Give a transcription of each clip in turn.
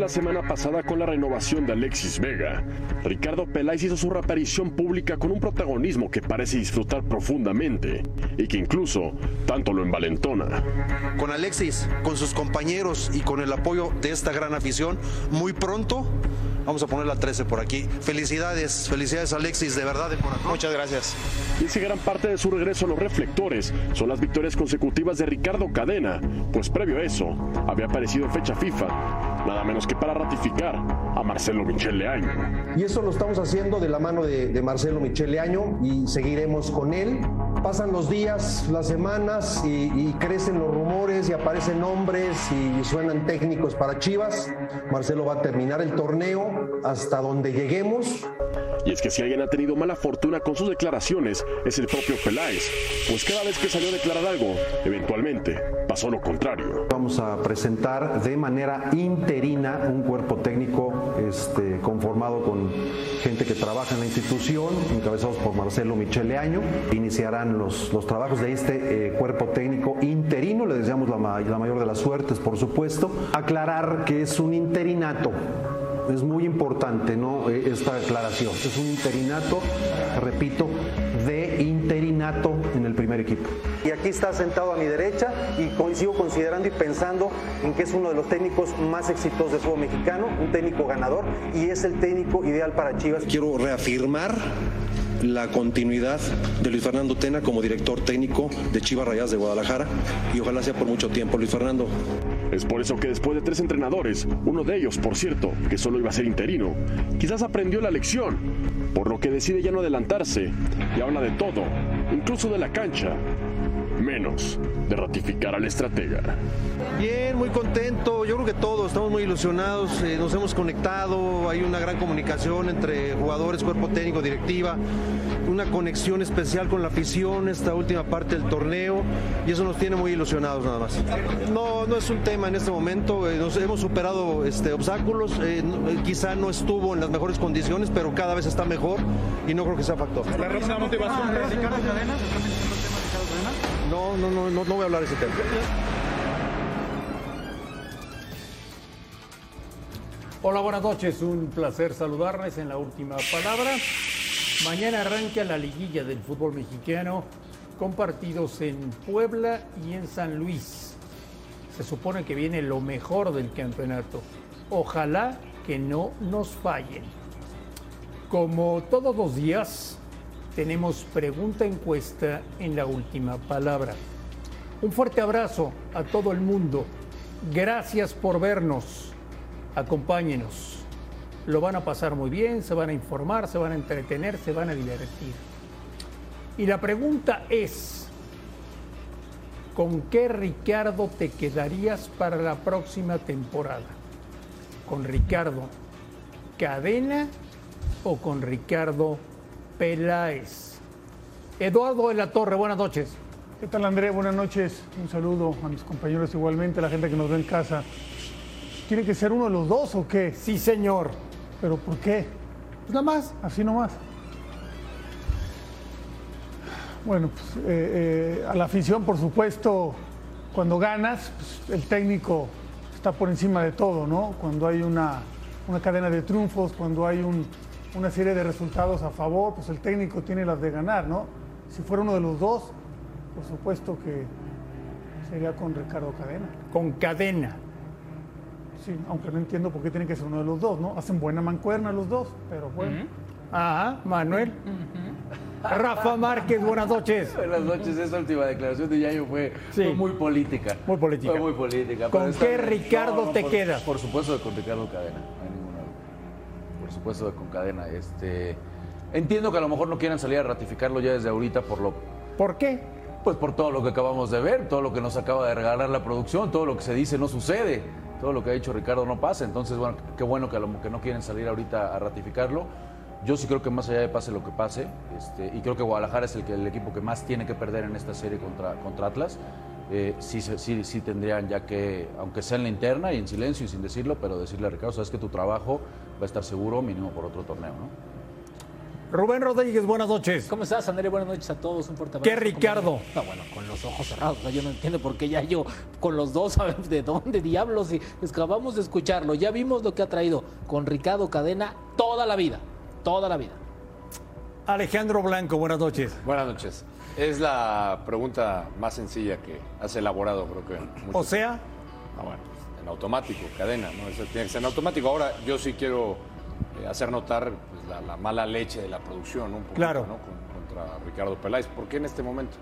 La semana pasada con la renovación de Alexis Vega, Ricardo Peláez hizo su reaparición pública con un protagonismo que parece disfrutar profundamente y que incluso tanto lo envalentona. Con Alexis, con sus compañeros y con el apoyo de esta gran afición, muy pronto Vamos a poner la 13 por aquí. Felicidades, felicidades Alexis, de verdad, de corazón. Muchas gracias. Y es que gran parte de su regreso a los reflectores son las victorias consecutivas de Ricardo Cadena, pues previo a eso había aparecido en fecha FIFA, nada menos que para ratificar a Marcelo Michele Año. Y eso lo estamos haciendo de la mano de, Marcelo Michele Año y seguiremos con él. Pasan los días, las semanas y, y crecen los rumores y aparecen nombres y suenan técnicos para Chivas. Marcelo va a terminar el torneo hasta donde lleguemos. Y es que si alguien ha tenido mala fortuna con sus declaraciones es el propio Peláez, pues cada vez que salió a declarar algo, eventualmente pasó lo contrario. Vamos a presentar de manera interina un cuerpo técnico este, conformado con gente que trabaja en la institución, encabezados por Marcelo Michele Año. Iniciarán los, los trabajos de este eh, cuerpo técnico interino, le deseamos la, la mayor de las suertes, por supuesto. Aclarar que es un interinato es muy importante ¿no? E, esta aclaración. Es un interinato, repito, de interinato en el primer equipo. Y aquí está sentado a mi derecha y sigo considerando y pensando en que es uno de los técnicos más exitosos del fútbol mexicano, un técnico ganador y es el técnico ideal para Chivas. Quiero reafirmar la continuidad de Luis Fernando Tena como director técnico de Chivas Rayas de Guadalajara y ojalá sea por mucho tiempo. Luis Fernando, es por eso que después de tres entrenadores, uno de ellos, por cierto, que solo iba a ser interino, quizás aprendió la lección, por lo que decide ya no adelantarse y habla de todo, incluso de la cancha, menos de ratificar al estratega. Bien, muy contento. Yo creo que todos estamos muy ilusionados. Eh, nos hemos conectado. Hay una gran comunicación entre jugadores, cuerpo técnico, directiva. Una conexión especial con la afición esta última parte del torneo. Y eso nos tiene muy ilusionados nada más. No, no es un tema en este momento. Eh, nos hemos superado este, obstáculos. Eh, quizá no estuvo en las mejores condiciones, pero cada vez está mejor. Y no creo que sea factor. La motivación de Ricardo Cadena. No, no, no, no, no voy a hablar de ese tema. Hola, buenas noches. Un placer saludarles en la última palabra. Mañana arranca la liguilla del fútbol mexicano con partidos en Puebla y en San Luis. Se supone que viene lo mejor del campeonato. Ojalá que no nos fallen. Como todos los días, tenemos pregunta encuesta en la última palabra. Un fuerte abrazo a todo el mundo. Gracias por vernos acompáñenos. Lo van a pasar muy bien, se van a informar, se van a entretener, se van a divertir. Y la pregunta es, ¿con qué Ricardo te quedarías para la próxima temporada? ¿Con Ricardo Cadena o con Ricardo Peláez? Eduardo de la Torre, buenas noches. ¿Qué tal André? Buenas noches. Un saludo a mis compañeros igualmente, a la gente que nos ve en casa. ¿Tiene que ser uno de los dos o qué? Sí, señor. ¿Pero por qué? Pues nada más. Así nomás. Bueno, pues eh, eh, a la afición, por supuesto, cuando ganas, pues, el técnico está por encima de todo, ¿no? Cuando hay una, cadena de triunfos, cuando hay una serie de resultados a favor, pues el técnico tiene las de ganar, ¿no? Si fuera uno de los dos, por supuesto que sería con Ricardo Cadena. Con Cadena. Sí, aunque no entiendo por qué tiene que ser uno de los dos, ¿no? Hacen buena mancuerna los dos, pero bueno. Ajá, Manuel. Rafa Márquez, buenas noches. Buenas noches, esa última declaración de Yayo fue, muy política. Muy política. Fue muy política. ¿Con qué Ricardo te por, quedas? Por supuesto con Ricardo Cadena, no hay ninguna Por supuesto con Cadena. Este, entiendo que a lo mejor no quieran salir a ratificarlo ya desde ahorita por lo... ¿Por qué? Pues por todo lo que acabamos de ver, todo lo que nos acaba de regalar la producción, todo lo que se dice no sucede todo lo que ha dicho Ricardo no pasa. Entonces, bueno, qué bueno que, lo, que no quieren salir ahorita a ratificarlo. Yo sí creo que más allá de pase lo que pase, este, y creo que Guadalajara es el equipo que más tiene que perder en esta serie contra, contra Atlas. Eh, sí, sí, sí tendrían ya que, aunque sea en la interna y en silencio y sin decirlo, pero decirle a Ricardo, sabes que tu trabajo va a estar seguro mínimo por otro torneo, ¿no? Rubén Rodríguez, buenas noches. ¿Cómo estás, André? Buenas noches a todos. Un fuerte abrazo. ¿Qué Ricardo? No, bueno, con los ojos cerrados. O sea, yo no entiendo por qué ya yo, con los dos, ¿sabes de dónde diablos? Y acabamos de escucharlo. Ya vimos lo que ha traído con Ricardo Cadena toda la vida. Toda la vida. Alejandro Blanco, buenas noches. Buenas noches. Es la pregunta más sencilla que has elaborado, creo que. mucho O sea, Ah, bueno, en automático, cadena, ¿no? Eso tiene que ser en automático. Ahora, yo sí quiero eh, hacer notar pues, la, la mala leche de la producción, ¿no? Un poquito, Claro. ¿no? Con- contra Ricardo Peláez. ¿Por qué en este momento?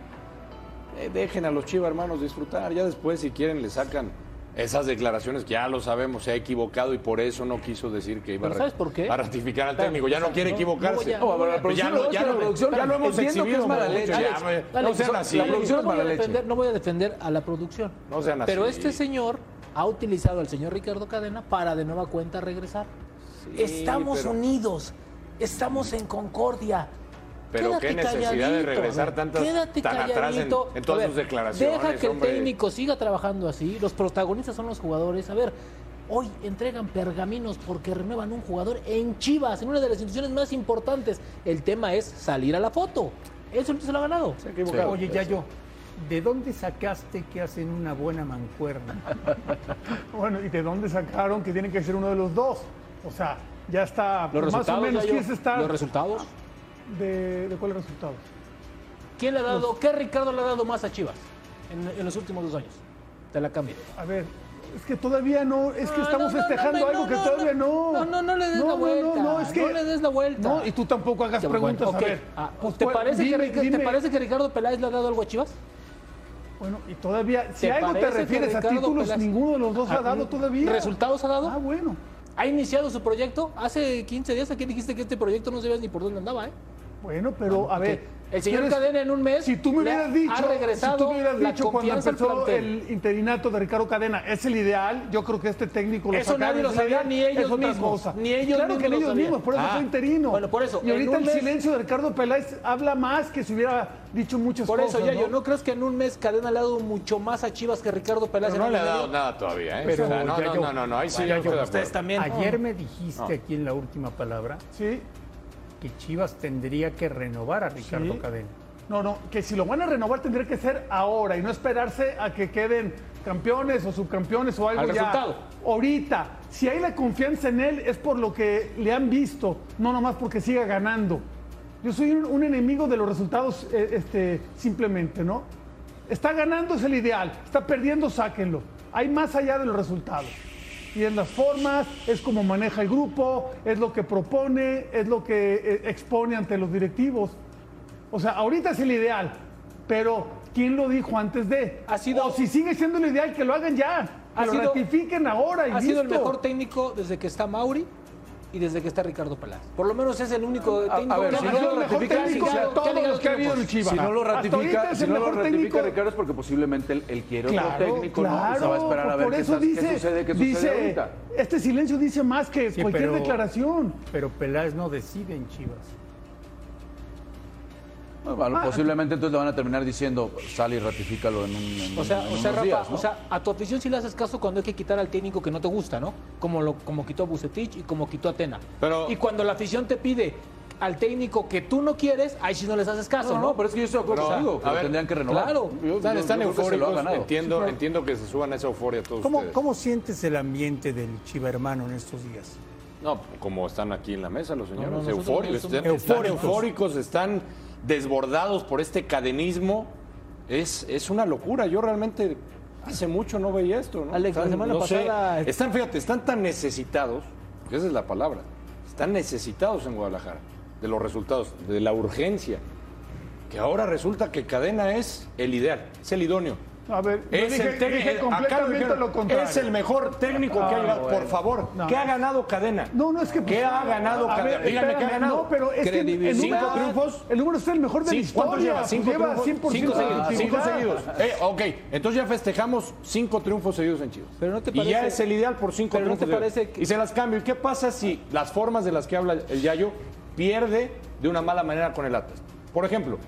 Eh, dejen a los Chivas hermanos disfrutar. Ya después, si quieren, le sacan esas declaraciones que ya lo sabemos, se ha equivocado y por eso no quiso decir que iba a, ¿Pero por qué? a ratificar al técnico. Ya no quiere no- no equivocarse. voy a- No, Pues ya lo- ya la lo- producción, ya lo hemos entiendo que exhibido es leche. Alex. Alex, no sean así. la producción no es voy, a mala leche. defender, no voy a defender a la producción. No sean Pero así. este señor ha utilizado al señor Ricardo Cadena para de nueva cuenta regresar. Estamos pero- unidos, estamos en concordia. Pero qué Quédate necesidad de calladito, regresar a ver, tantas- quédate tan atrás en- calladito. en todas A ver, sus declaraciones, Deja que el técnico siga trabajando así. Los protagonistas son los jugadores. A ver, hoy entregan pergaminos porque renuevan un jugador en Chivas, en una de las instituciones más importantes. El tema es salir a la foto. Eso se lo ha ganado. oye, ya yo, ¿de dónde sacaste que hacen una buena mancuerna? Bueno, ¿y de dónde sacaron que tiene que ser uno de los dos? O sea, ya está Los más o resultados, menos quién se está los resultados. de, de cuáles resultados. ¿Quién le ha dado, qué Ricardo le ha dado más a Chivas en, en los últimos dos años? Te la cambio. A ver, es que todavía no, es que No, estamos no, no, festejando no, algo no, que no, todavía no. No, no, no le des No, la no, vuelta. No, es que no le des la vuelta. No, y tú tampoco hagas preguntas, bueno, a ver. Ah, Pues, ¿te, ¿cuál- parece dime, que, Rica- dime. ¿Te parece que Ricardo Peláez le ha dado algo a Chivas? Bueno, y todavía, si ¿Te a algo te refieres a títulos, Peláez- ninguno de los dos ha Ah, dado todavía. ¿Resultados ha dado? Ah, bueno. ¿Ha iniciado su proyecto? Hace 15 días aquí dijiste que este proyecto no sabías ni por dónde andaba, ¿eh? Bueno, pero a ver. El señor ¿quieres- Cadena en un mes Si tú me hubieras ha- dicho, ha regresado si tú me hubieras la dicho cuando empezó el interinato de Ricardo Cadena es el ideal, yo creo que este técnico lo Eso nadie lo sabía, ni ellos mismos, ni ellos claro mismos que ni lo ellos mismos, por eso Ah. fue interino. Bueno, por eso, Y ahorita el mes- silencio de Ricardo Peláez habla más que si hubiera dicho muchas Por cosas. eso, ya ¿no? yo ¿no crees que en un mes Cadena le ha dado mucho más a Chivas que Ricardo Peláez Pero en no año le ha dado nada todavía, ¿eh? Pero, O sea, no, no, yo- no, no, no, ahí sí yo Ustedes también. Ayer me dijiste aquí en la última palabra Sí. Que Chivas tendría que renovar a Ricardo Sí. Cadena. No, no, que si lo van a renovar tendría que ser ahora y no esperarse a que queden campeones o subcampeones o algo Al ya. resultado. Ahorita, si hay la confianza en él es por lo que le han visto, no nomás porque siga ganando. Yo soy un, un enemigo de los resultados, eh, este, simplemente, ¿no? Está ganando es el ideal, está perdiendo, sáquenlo. Hay más allá de los resultados. Y es las formas, es como maneja el grupo, es lo que propone, es lo que eh, expone ante los directivos. O sea, ahorita es el ideal, pero ¿quién lo dijo antes de? Ha sido- o si sigue siendo el ideal, que lo hagan ya, que Ha lo sido- ratifiquen ahora y Ha sido el mejor técnico desde que está Mauri y desde que está Ricardo Peláez. Por lo menos es el único A- a técnico ver, que si ha no lo el ratifica, técnico de claro. ¿Qué. Si no lo ratifica, si el no lo ratifica técnico. Ricardo es porque posiblemente él, él quiere Claro, otro técnico, ¿no? claro, Y se va a esperar a ver por qué, eso está- qué dice, sucede, qué sucede dice, ahorita. este silencio dice más que Sí, cualquier pero- declaración. Pero Peláez no decide en Chivas. Bueno, Ah, posiblemente entonces le van a terminar diciendo, sal y ratifícalo en un en O sea, en o sea, unos Rafa, días, ¿no? o sea, a tu afición sí le haces caso cuando hay que quitar al técnico que no te gusta, ¿no? Como lo como quitó a Bucetich y como quitó a Tena. Pero- y cuando la afición te pide al técnico que tú no quieres, ahí sí no les haces caso, No, ¿no? no, pero es que yo estoy de acuerdo contigo, que tendrían que renovar. claro. Yo- Están, yo- están yo que eufóricos, entiendo, entiendo que se suban a esa euforia todos ¿Cómo, ustedes. ¿Cómo sientes el ambiente del Chiva hermano en estos días? No, como están aquí en la mesa los señores, no, están, Eufóricos. eufóricos, están desbordados por este cadenismo. Es, es una locura. Yo realmente hace mucho no veía esto. ¿no? Alex, la semana no sé, pasada- están, fíjate, están tan necesitados, que esa es la palabra, están necesitados en Guadalajara de los resultados, de la urgencia, que ahora resulta que Cadena es el ideal, es el idóneo. A ver, yo Es dije, el técnico, dije acá lo completamente dijeron, lo contrario. Es el mejor técnico que ha llegado. Por favor, No. ¿qué ha ganado Cadena? No, no es que. ¿Qué ha ganado Cadena? ver, Dígame qué ha espérame, ganado. No, pero es que el Credibilidad. número, ¿Cinco triunfos? El número es el mejor de la historia. ¿Cuántos lleva? pues Cinco lleva triunfos. 100% Cinco seguidos. Cinco seguidos. Eh, ok, entonces ya festejamos cinco triunfos seguidos en Chivas. Pero no te y ya parece- es el ideal por cinco pero no te triunfos. seguidos. parece que- Y se las cambio. ¿Y qué pasa si las formas de las que habla el Yayo pierde de una mala manera con el Atlas? Por ejemplo,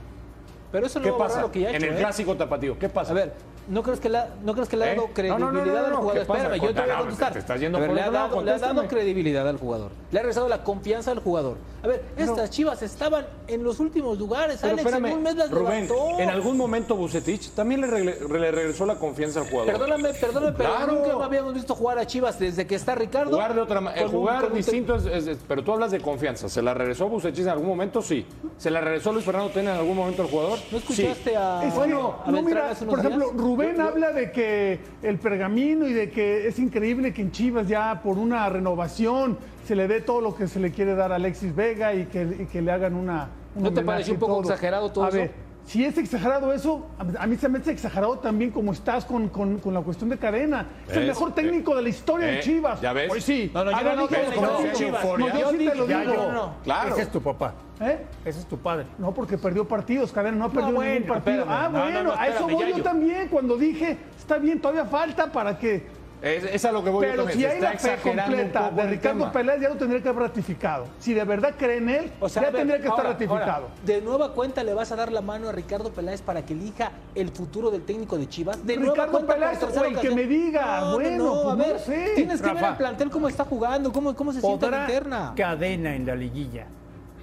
Pero eso no ¿qué va a borrar pasa lo que ya ha en el ¿eh? clásico tapatío? ¿Qué pasa? A ver, ¿No crees que le, ha- no crees que le ha dado credibilidad al jugador? Espérame, yo te voy a contestar. te estás yendo Pero por le, ha dado, le ha dado credibilidad al jugador. Le ha regresado la confianza al jugador. A ver, estas chivas estaban en los últimos lugares. Pero Alex, espérame, en un mes las Rubén, levantó. en algún momento Bucetich también le, le regresó la confianza al jugador. Perdóname, perdóname, pero Claro. nunca habíamos visto jugar a Chivas desde que está Ricardo. Jugar de otra manera. Jugar un- distinto es, es- es- Pero tú hablas de confianza. ¿Se la regresó Bucetich en algún momento? Sí. ¿Se la regresó Luis Fernando Tena en algún momento al jugador? ¿No escuchaste Sí. a, Es bueno, a no, mira, por ejemplo, días? Rubén habla de que el pergamino y de que es increíble que en Chivas ya por una renovación se le dé todo lo que se le quiere dar a Alexis Vega y que, y que le hagan una. un ¿No te pareció un poco todo. exagerado todo a eso? Ver, si es exagerado eso, a mí se me hace exagerado también como estás con, con- con la cuestión de cadena. Es el mejor técnico de la historia Eh, de Chivas. ¿ya ves? Pues sí. No, no, yo no dije no. Chivas. No, yo sí te lo digo. no, no. Claro. Ese es tu papá. ¿Eh? Ese es tu padre. No, porque perdió partidos, Cadena no ha perdido bueno, ningún partido. espérame. Ah, No, no, bueno, no, a eso voy yo también cuando dije, está bien, todavía falta para que Es, es a lo que voy yo Pero también. si hay está la fe completa de el Ricardo. Peláez, ya lo tendría que haber ratificado. Si de verdad cree en él, O sea, ya ver, tendría que estar ratificado. ahora, de nueva cuenta le vas a dar la mano a Ricardo Peláez para que elija el futuro del técnico de Chivas. De nueva Ricardo Peláez, o el que me diga, No, no, bueno, no, pues a no ver, sé. tienes que ver al plantel cómo está jugando, cómo, cómo se siente en la ¿Podrá interna. cadena en la liguilla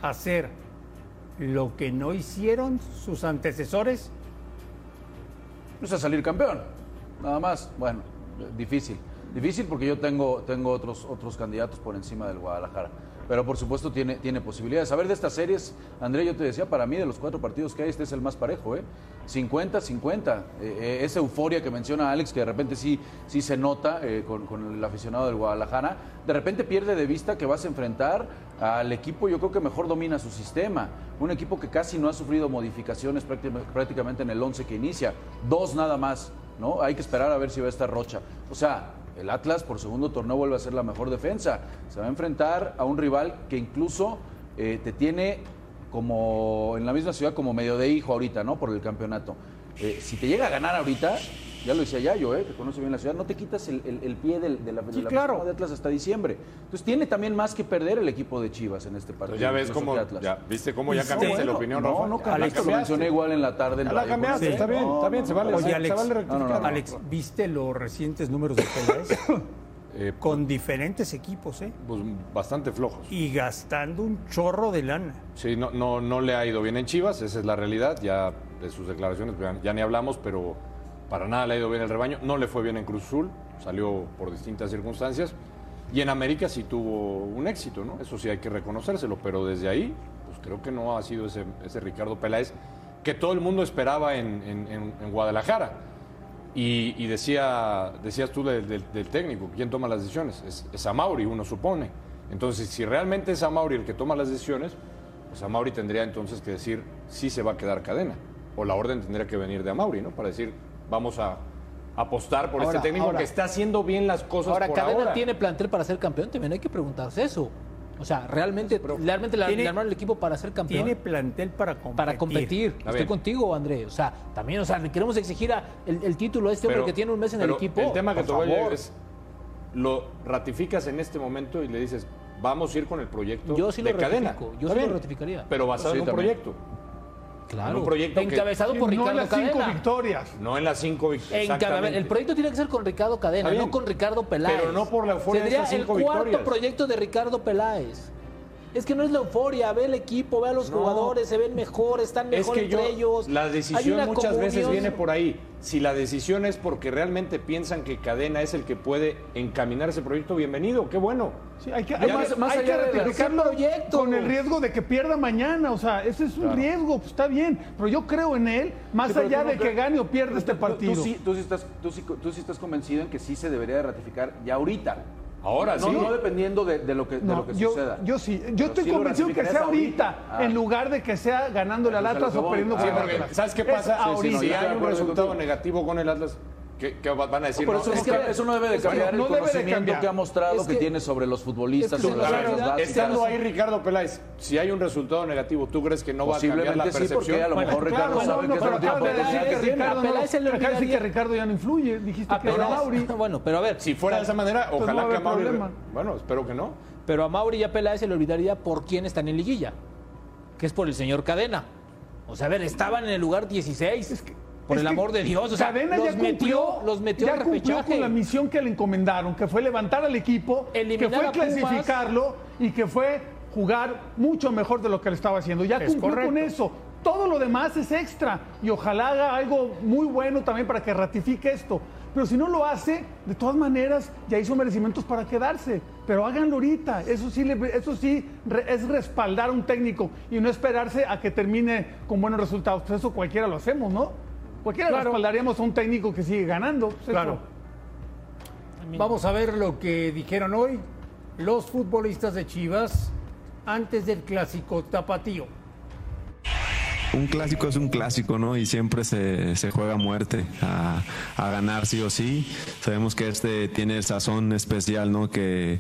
hacer lo que no hicieron sus antecesores? Pues a salir campeón, nada más. Bueno, difícil. Difícil porque yo tengo, tengo otros, otros candidatos por encima del Guadalajara. Pero por supuesto tiene, tiene posibilidades. A ver, de estas series, André, yo te decía, para mí de los cuatro partidos que hay, este es el más parejo, ¿eh? 50-50. Eh, eh, esa euforia que menciona Alex, que de repente sí, sí se nota eh, con, con el aficionado del Guadalajara, de repente pierde de vista que vas a enfrentar al equipo, yo creo que mejor domina su sistema. Un equipo que casi no ha sufrido modificaciones prácti- prácticamente en el 11 que inicia. Dos nada más, ¿no? Hay que esperar a ver si va a estar Rocha. O sea, el Atlas por segundo torneo vuelve a ser la mejor defensa. Se va a enfrentar a un rival que incluso eh, te tiene como en la misma ciudad como medio de hijo ahorita, ¿no? Por el campeonato. Eh, si te llega a ganar ahorita, ya lo decía Yayo, ¿eh? que conoce bien la ciudad, no te quitas el, el- el pie del- de la, de Sí, la claro. de Atlas hasta diciembre. Entonces tiene también más que perder el equipo de Chivas en este partido. Entonces ya ves cómo, ya, ¿viste cómo ya Sí, cambiaste bueno, la opinión, No, Rafa? no cambiaste, la lo mencioné igual en la tarde. en Ya la radio, cambiaste, por está bien, está bien, se vale, Oye, se, Alex, vale rectificar. no, no, no. Alex, ¿viste los recientes números de Peláez? Eh, Con diferentes equipos, ¿eh? pues, bastante flojos. Y gastando un chorro de lana. Sí, no, no, no le ha ido bien en Chivas, esa es la realidad. Ya de sus declaraciones ya, ya ni hablamos, pero para nada le ha ido bien el rebaño. No le fue bien en Cruz Azul, salió por distintas circunstancias. Y en América sí tuvo un éxito. Eso sí hay que reconocérselo, pero desde ahí, pues creo que no ha sido ese, Ricardo Peláez que todo el mundo esperaba en, Guadalajara. Y, decía, decías tú del técnico, ¿quién toma las decisiones? Es, es Amauri, uno supone. Entonces, si realmente es Amauri el que toma las decisiones, pues Amauri tendría entonces que decir si se va a quedar cadena. O la orden tendría que venir de Amauri, ¿no? Para decir, vamos a apostar por Ahora, este técnico ahora. que está haciendo bien las cosas Ahora, por Cadena ahora. tiene plantel para ser campeón, también hay que preguntarse eso. O sea, realmente, realmente le, Tiene- le armaron el equipo para ser campeón. Tiene plantel para competir. para competir. Está Estoy bien. contigo, André. O sea, también, o sea, le queremos exigir a el, el título a este hombre Pero- que tiene un mes en el pero equipo. El tema que Por te voy a es, lo ratificas en este momento y le dices, vamos a ir con el proyecto Yo sí lo de cadena. ratifico, yo sí lo ratificaría. Pero basado Sí, en un también. proyecto. Claro. un proyecto que- encabezado por no en Ricardo las cinco Cadena. victorias. No en las cinco victorias. El proyecto tiene que ser con Ricardo Cadena, no con Ricardo Peláez. Pero no por la euforia de Sería esas el cinco cuarto victorias. proyecto de Ricardo Peláez. Es que no es la euforia, ve el equipo, ve a los No. jugadores, se ven mejor, están Es mejor que yo, entre ellos. la Hay decisión muchas veces viene por ahí. Si la decisión es porque realmente piensan que Cadena es el que puede encaminar ese proyecto, bienvenido, qué bueno. Sí, hay que, hay más- que- más hay allá que de la- ratificarlo ese proyecto. con el riesgo de que pierda mañana. O sea, ese es un riesgo, pues está bien. Pero yo creo en él, más Sí, allá no de que gane o pierda este tú- partido. Tú, sí, tú sí estás, tú, sí, tú sí estás convencido en que sí se debería de ratificar ya ahorita. Ahora no, sí. no dependiendo de, de lo que, de No, lo que yo, suceda. yo sí. Yo Pero estoy sí convencido que sea ahorita, Ah. en lugar de que sea ganándole al Atlas o perdiendo Ah, con el Atlas. ¿Sabes qué pasa? ahorita. si hay un resultado negativo con el Atlas, ¿qué, qué van a decir? No, eso, es no, que- eso no debe de es cambiar no el de conocimiento que ha mostrado Es que, que- tiene sobre los futbolistas, es que sobre las básicas. Estando ahí Ricardo Peláez, si hay un resultado negativo, ¿tú crees que no va a cambiar la sí, percepción? porque a lo Bueno, mejor claro, Ricardo no, sabe no, que eso pero no tiene acabas de Peláez se le que Ricardo ya no influye. Dijiste A que era Mauri. Bueno, pero a ver, Si fuera de esa manera, Pues ojalá que a Mauri... Bueno, espero que no. pero a Mauri y a Peláez se le olvidaría por quién están en liguilla, que es por el señor Cadena. O sea, a ver, estaban en el lugar 16. Por Es el amor de Dios. O sea, Cadena los ya cumplió, metió, los metió ya al cumplió con la misión que le encomendaron, que fue levantar al equipo, Eliminar que fue a Pumas. clasificarlo y que fue jugar mucho mejor de lo que le estaba haciendo. Ya Es cumplió correcto. con eso. Todo lo demás es extra y ojalá haga algo muy bueno también para que ratifique esto. Pero si no lo hace, de todas maneras ya hizo merecimientos para quedarse. Pero háganlo ahorita. Eso sí, le- eso sí re- es respaldar a un técnico y no esperarse a que termine con buenos resultados. Pues eso cualquiera lo hacemos, ¿no? Cualquiera Claro. respaldaríamos a un técnico que sigue ganando. Pues eso- Claro. Vamos a ver lo que dijeron hoy los futbolistas de Chivas antes del clásico tapatío. Un clásico es un clásico, ¿no? Y siempre se, se juega a muerte, a, a ganar sí o sí. Sabemos que este tiene el sazón especial, ¿no? Que,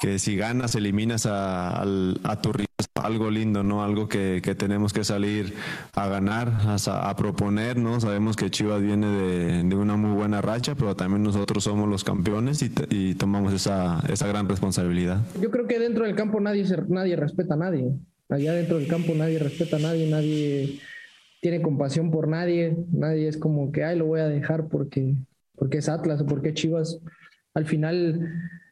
que si ganas, eliminas a, al- a tu rival, algo lindo, ¿no? Algo que, que tenemos que salir a ganar, a, a proponer, ¿no? Sabemos que Chivas viene de, de una muy buena racha, pero también nosotros somos los campeones y, y tomamos esa, esa gran responsabilidad. Yo creo que dentro del campo nadie, nadie respeta a nadie. Allá dentro del campo nadie respeta a nadie, nadie tiene compasión por nadie, nadie es como que, ay, lo voy a dejar porque, porque es Atlas o porque Chivas. Al final,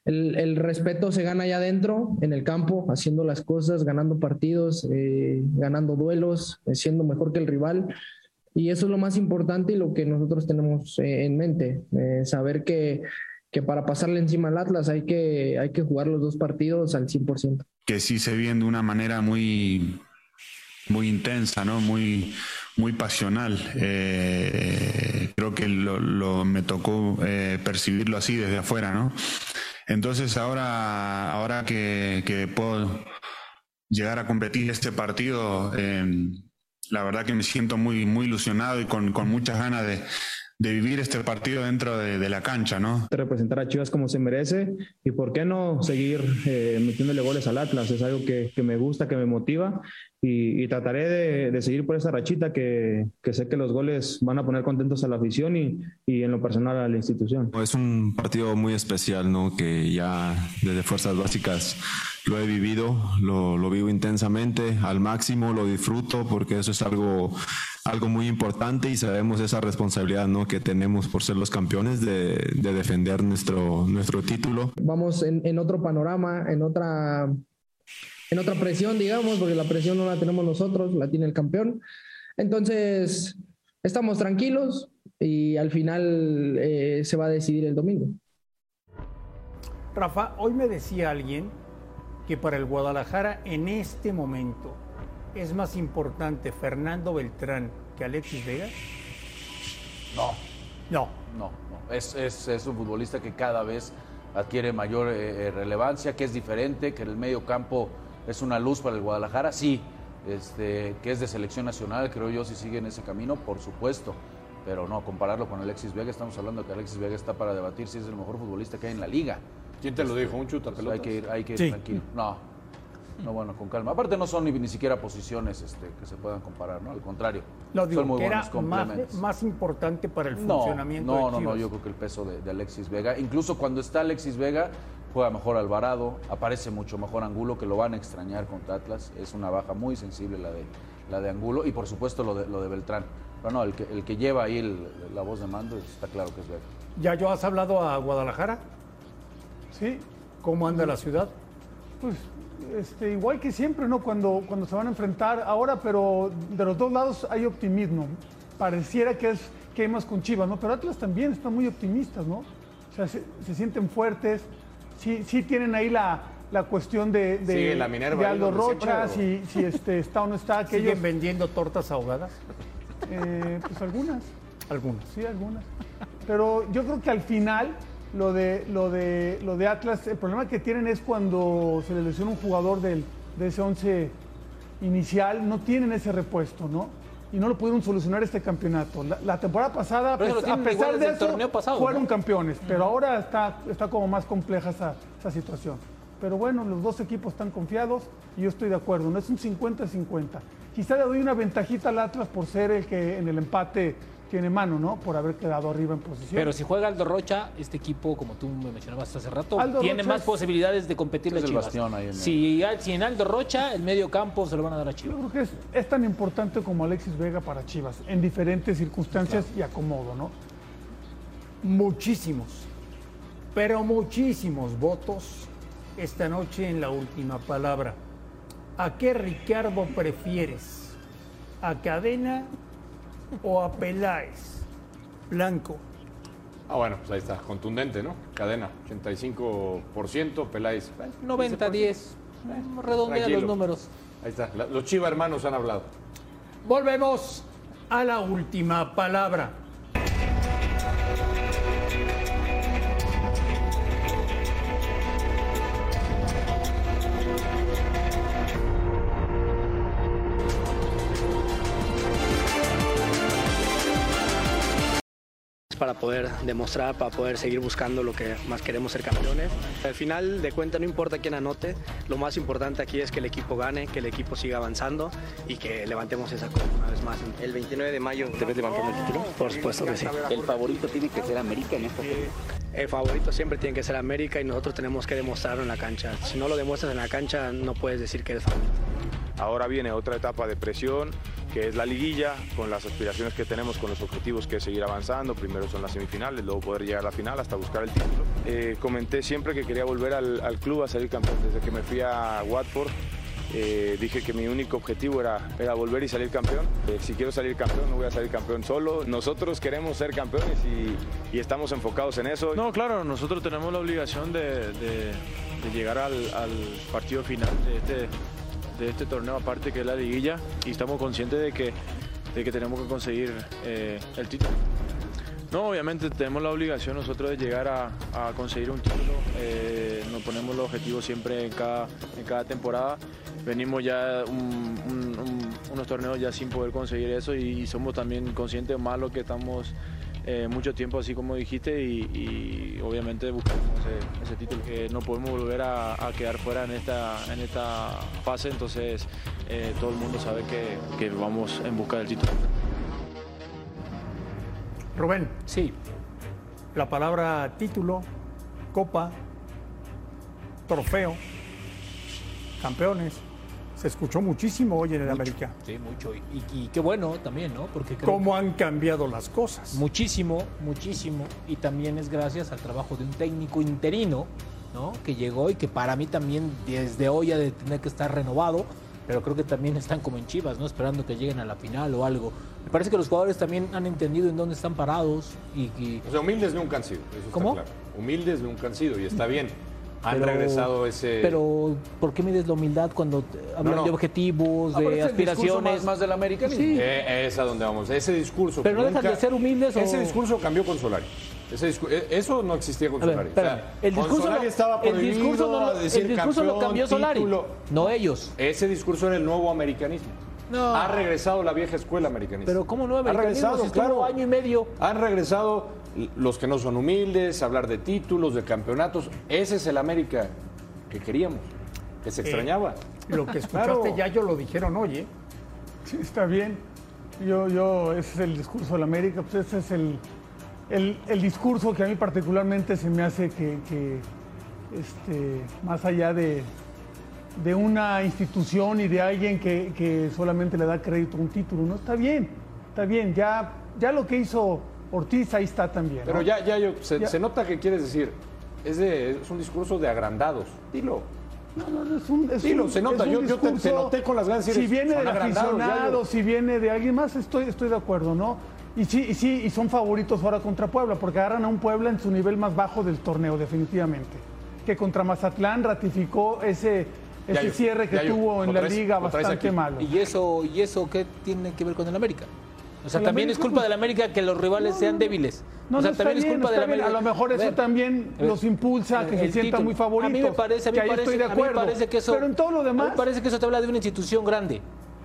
el, respeto se gana allá adentro, en el campo, haciendo las cosas, ganando partidos, eh, ganando duelos, eh, siendo mejor que el rival. Y eso es lo más importante y lo que nosotros tenemos eh, en mente, saber que, que para pasarle encima al Atlas hay que, hay que jugar los dos partidos al 100%. que sí se viene de una manera muy, muy intensa, ¿no? Muy, muy pasional. Creo que lo, me tocó percibirlo así desde afuera, ¿no? Entonces ahora, ahora que, que puedo llegar a competir este partido, eh, la verdad que me siento muy, muy ilusionado y con, con muchas ganas de, de vivir este partido dentro de, de la cancha, ¿no? representar a Chivas como se merece y por qué no seguir eh, metiéndole goles al Atlas. Es algo que, que me gusta, que me motiva y, y trataré de, de seguir por esa rachita que, que sé que los goles van a poner contentos a la afición y, y en lo personal a la institución. Es un partido muy especial, ¿no? Que ya desde Fuerzas Básicas lo he vivido, lo, lo vivo intensamente, al máximo, lo disfruto porque eso es algo, algo muy importante y sabemos esa responsabilidad, ¿no? Que tenemos por ser los campeones de, de defender nuestro, nuestro título. Vamos en, en otro panorama, en otra, en otra presión, digamos, porque la presión no la tenemos nosotros, la tiene el campeón. Entonces, estamos tranquilos y al final eh, se va a decidir el domingo. Rafa, hoy me decía alguien que para el Guadalajara en este momento es más importante Fernando Beltrán que Alexis Vega. No. No. No, no. Es, es- es un futbolista que cada vez adquiere mayor eh, eh, relevancia, que es diferente, que en el medio campo es una luz para el Guadalajara, sí. Este, que es de selección nacional, creo yo, si sigue en ese camino, por supuesto. Pero no, compararlo con Alexis Vega, estamos hablando de que Alexis Vega está para debatir si es el mejor futbolista que hay en la liga. ¿Quién te lo Este, dijo? ¿Un chutapelotas? Hay que ir, hay que ir Sí. tranquilo. No, no, bueno, con calma. Aparte no son ni, ni siquiera posiciones este, que se puedan comparar, ¿no? Al contrario, Lo digo, son muy que era buenos complementos. más, más importante para el No, funcionamiento no, de no, no, Chivas. yo creo que el peso de, de Alexis Vega, incluso cuando está Alexis Vega, juega mejor Alvarado, aparece mucho mejor Angulo, que lo van a extrañar contra Atlas, es una baja muy sensible la de, la de Angulo, y por supuesto lo de, lo de Beltrán. Pero no, el que, el que lleva ahí el- la voz de mando está claro que es Vega. ¿Ya yo has hablado a Guadalajara? Sí, ¿Cómo anda la ciudad? pues este, igual que siempre, ¿no? Cuando, cuando se van a enfrentar ahora, pero de los dos lados hay optimismo. Pareciera que es que hay más con Chivas, ¿no? Pero Atlas también están muy optimistas, ¿no? O sea, se, se sienten fuertes, sí, sí tienen ahí la, la cuestión de, de, Sigue la Minerva de Aldo Rocha, siempre, si, si este, está o no está, que ¿Siguen ellos, vendiendo tortas ahogadas? eh, pues algunas. Algunas. Sí, algunas. Pero yo creo que al final lo de, lo de, lo de Atlas, el problema que tienen es cuando se les lesiona un jugador del, de ese 11 inicial, no tienen ese repuesto, ¿no? Y no lo pudieron solucionar este campeonato. La, la temporada pasada, pues, a pesar de eso, pasado, fueron ¿no? campeones. Pero ahora está, está como más compleja esa, esa situación. Pero bueno, los dos equipos están confiados y yo estoy de acuerdo. No es un 50-50. Quizá le doy una ventajita al Atlas por ser el que en el empate tiene mano, ¿no? Por haber quedado arriba en posición. Pero si juega Aldo Rocha, este equipo, como tú me mencionabas hace rato, Aldo tiene Rocha más es- posibilidades de competir Chivas. ahí en el- si, si en Aldo Rocha, el medio campo se lo van a dar a Yo Chivas. creo que es, es tan importante como Alexis Vega para Chivas, en diferentes circunstancias y acomodo, ¿no? Muchísimos, pero muchísimos votos esta noche en la última palabra. ¿A qué Ricardo prefieres? ¿A Cadena o a Peláez? Blanco. Ah, bueno, pues ahí está, contundente, ¿no? Cadena, 85%, Peláez. bueno, 90-10. Redondea Tranquilo. los números. Ahí está, los Chiva hermanos han hablado. Volvemos a la última palabra. Para poder demostrar, para poder seguir buscando lo que más queremos ser campeones. Al final de cuentas no importa quién anote, lo más importante aquí es que el equipo gane, que el equipo siga avanzando y que levantemos esa copa una vez más. El 29 de mayo te ves levantando el título, por supuesto que sí. El favorito tiene que ser América en esta serie. El favorito siempre tiene que ser América y nosotros tenemos que demostrarlo en la cancha. Si no lo demuestras en la cancha no puedes decir que eres favorito. Ahora viene otra etapa de presión, que es la liguilla, con las aspiraciones que tenemos, con los objetivos que es seguir avanzando. Primero son las semifinales, luego poder llegar a la final hasta buscar el título. Eh, comenté siempre que quería volver al, club a salir campeón. Desde que me fui a Watford, eh, dije que mi único objetivo era, era volver y salir campeón. Eh, si quiero salir campeón, no voy a salir campeón solo. Nosotros queremos ser campeones y, y estamos enfocados en eso. No, claro, nosotros tenemos la obligación de, de- de llegar al, al partido final de este, de este torneo, aparte que es la liguilla, y estamos conscientes de que, de que tenemos que conseguir eh, el título. No, obviamente tenemos la obligación nosotros de llegar a, a conseguir un título. Eh, nos ponemos los objetivos siempre en cada, en cada temporada. Venimos ya un- un- un- unos torneos ya sin poder conseguir eso y, somos también conscientes más lo que estamos eh, mucho tiempo, así como dijiste, y, y obviamente buscamos ese, ese título. que no podemos volver a, a quedar fuera en esta, en esta fase, entonces eh, todo el mundo sabe que, que vamos en busca del título. Rubén. Sí. La palabra título, copa, trofeo, campeones. Se escuchó muchísimo hoy en el América. Sí, mucho. Y, y- y qué bueno también, ¿no? Porque creo ¿Cómo han cambiado las cosas? Muchísimo, muchísimo. Y también es gracias al trabajo de un técnico interino, ¿no? Que llegó y que para mí también desde hoy ha de tener que estar renovado. Pero creo que también están como en Chivas, ¿no? Esperando que lleguen a la final o algo. Me parece que los jugadores también han entendido en dónde están parados y, y- O sea, humildes nunca han sido. eso está ¿Cómo? claro. Humildes nunca han sido y está bien. Han Pero- regresado ese. Pero, ¿por qué mides la humildad cuando hablan no. de objetivos, Ah, de es el discurso aspiraciones? más- más del americanismo. Sí. Eh, es a donde vamos. Ese discurso. Pero no dejan nunca- de ser humildes o- Ese discurso cambió con Solari. Ese discu- eh, eso no existía con ver, Solari. el discurso, Solari lo, estaba el discurso no lo, prohibido decir el discurso lo campeón, cambió Solari, título. no ellos. Ese discurso era el nuevo americanismo. No. Ha regresado la vieja escuela americanista. Pero ¿cómo nuevo Ha americanismo? regresado, Si claro. año y medio. Han regresado los que no son humildes, hablar de títulos, de campeonatos. Ese es el América que queríamos, que se Eh, extrañaba. Lo que escuchaste Claro. ya yo lo dijeron hoy, ¿eh? Sí, está bien. Yo, yo, ese es el discurso de la América, pues ese es el, el, el discurso que a mí particularmente se me hace que, que, este, más allá de, de una institución y de alguien que, que solamente le da crédito a un título, ¿no? Está bien, está bien. Ya, ya lo que hizo Ortiz ahí está también. ¿no? Pero ya, ya, yo, se, Ya. se nota que quieres decir, es, de- es un discurso de agrandados. Dilo. No, no, no, es un, es Dilo, un- se nota. es un Yo- yo te- te discurso- noté con las ganas de Si viene agrandados, aficionado, si viene de alguien más, estoy, estoy de acuerdo, ¿no? Y sí, y sí, y son favoritos ahora contra Puebla, porque agarran a un Puebla en su nivel más bajo del torneo, definitivamente. Que contra Mazatlán ratificó ese, ese cierre que tuvo en la traes- liga bastante malo. ¿Y eso, ¿Y eso qué tiene que ver con el América? O sea, también es culpa pues- del América que los rivales sean débiles. No, o sea, no, también bien, es culpa del bien. América. A lo mejor eso ver, también ver, los impulsa a que se sientan muy favoritos. A mí me parece, a mí que parece, estoy de a mí acuerdo. parece que eso. Pero en todo lo a mí demás. parece que eso te habla de una institución grande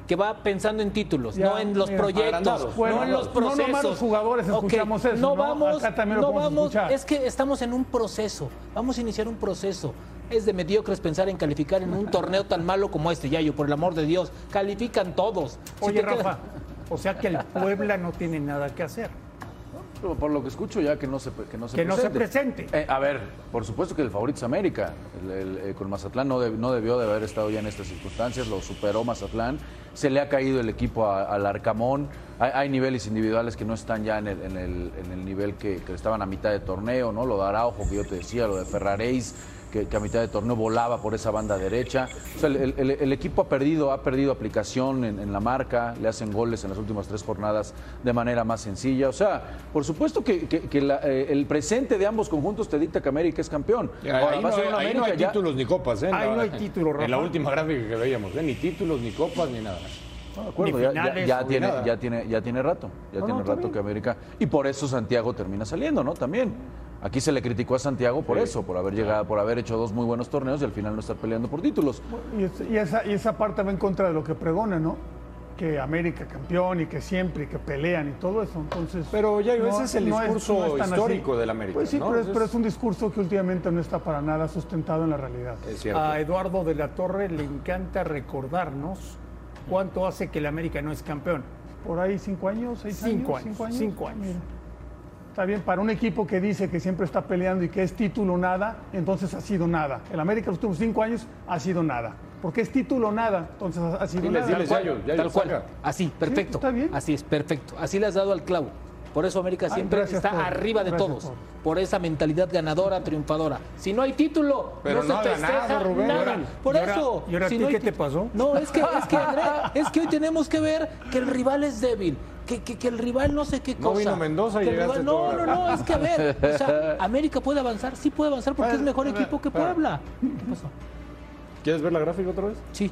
que va pensando en títulos, Ya, no en los mira, proyectos. Bueno, no en los no procesos. nomás los jugadores escuchamos eso, No ¿no? vamos, Acá también lo no vamos. Es que estamos en un proceso. Vamos a iniciar un proceso. Es de mediocres pensar en calificar en un torneo tan malo como este, Yayo, por el amor de Dios. Califican todos. Oye, Rafa, O sea que el Puebla no tiene nada que hacer. Pero por lo que escucho ya que no se, que no se Que no se presente. Eh, a ver, por supuesto que el favorito es América. El- el- eh, con Mazatlán no, deb- no debió de haber estado ya en estas circunstancias, lo superó Mazatlán. Se le ha caído el equipo a- al Arcamón. Hay, hay niveles individuales que no están ya en el, en el- en el nivel que, que estaban a mitad de torneo, ¿no? Lo de Araujo, que yo te decía, lo de Ferraréis, que, que a mitad de torneo volaba por esa banda derecha. O sea, el, el- el equipo ha perdido, ha perdido aplicación en, en la marca, le hacen goles en las últimas tres jornadas de manera más sencilla. O sea, por supuesto que, que- que la- eh, el presente de ambos conjuntos te dicta que América es campeón. Ahora, Ahí no, ahí no hay ya- títulos ni copas, ¿eh? Ahí la- no hay títulos, En la última gráfica que veíamos, ¿eh? Ni títulos, ni copas, ni nada. No, de acuerdo, Ni ya, finales, ya- ya tiene, nada. ya, tiene, ya tiene rato, ya No, tiene no, rato que América. Y por eso Santiago termina saliendo, ¿no? También. Aquí se le criticó a Santiago por eso, por haber llegado, por haber hecho dos muy buenos torneos y al final no estar peleando por títulos. Y, es- y esa, y esa parte va en contra de lo que pregona, ¿no? Que América campeón y que siempre y que pelean y todo eso. Entonces, Pero, Yayo, ese es el discurso tan histórico del América, Pues sí, ¿no? pero, es, pero es un discurso que últimamente no está para nada sustentado en la realidad. Es A Eduardo de la Torre le encanta recordarnos cuánto hace que el América no es campeón. Por ahí cinco años, seis Cinco años, años, cinco años. cinco años. Mira. Está bien, para un equipo que dice que siempre está peleando y que es título nada, entonces ha sido nada. El América los últimos cinco años ha sido nada. Porque es título nada, entonces ha sido nada. diles, Tal cual, Yayo, tal cual. Así, perfecto. está bien. Así es, perfecto. Así le has dado al clavo. Por eso América siempre está por- arriba de todos. por- Por esa mentalidad ganadora, triunfadora. Si no hay título, Pero no, no se festeja ganado, Rubén. nada. Por y ahora- eso. y ahora a ti no qué te pasó? No, es que, es que, André, es que hoy tenemos que ver que el rival es débil. Que, que, que el rival no sé qué No cosa. vino Mendoza y Que rival- No, no, no, es que a ver. O sea, América puede avanzar, sí puede avanzar porque es mejor equipo que Puebla. ¿Qué pasó? ¿Quieres ver la gráfica otra vez? Sí.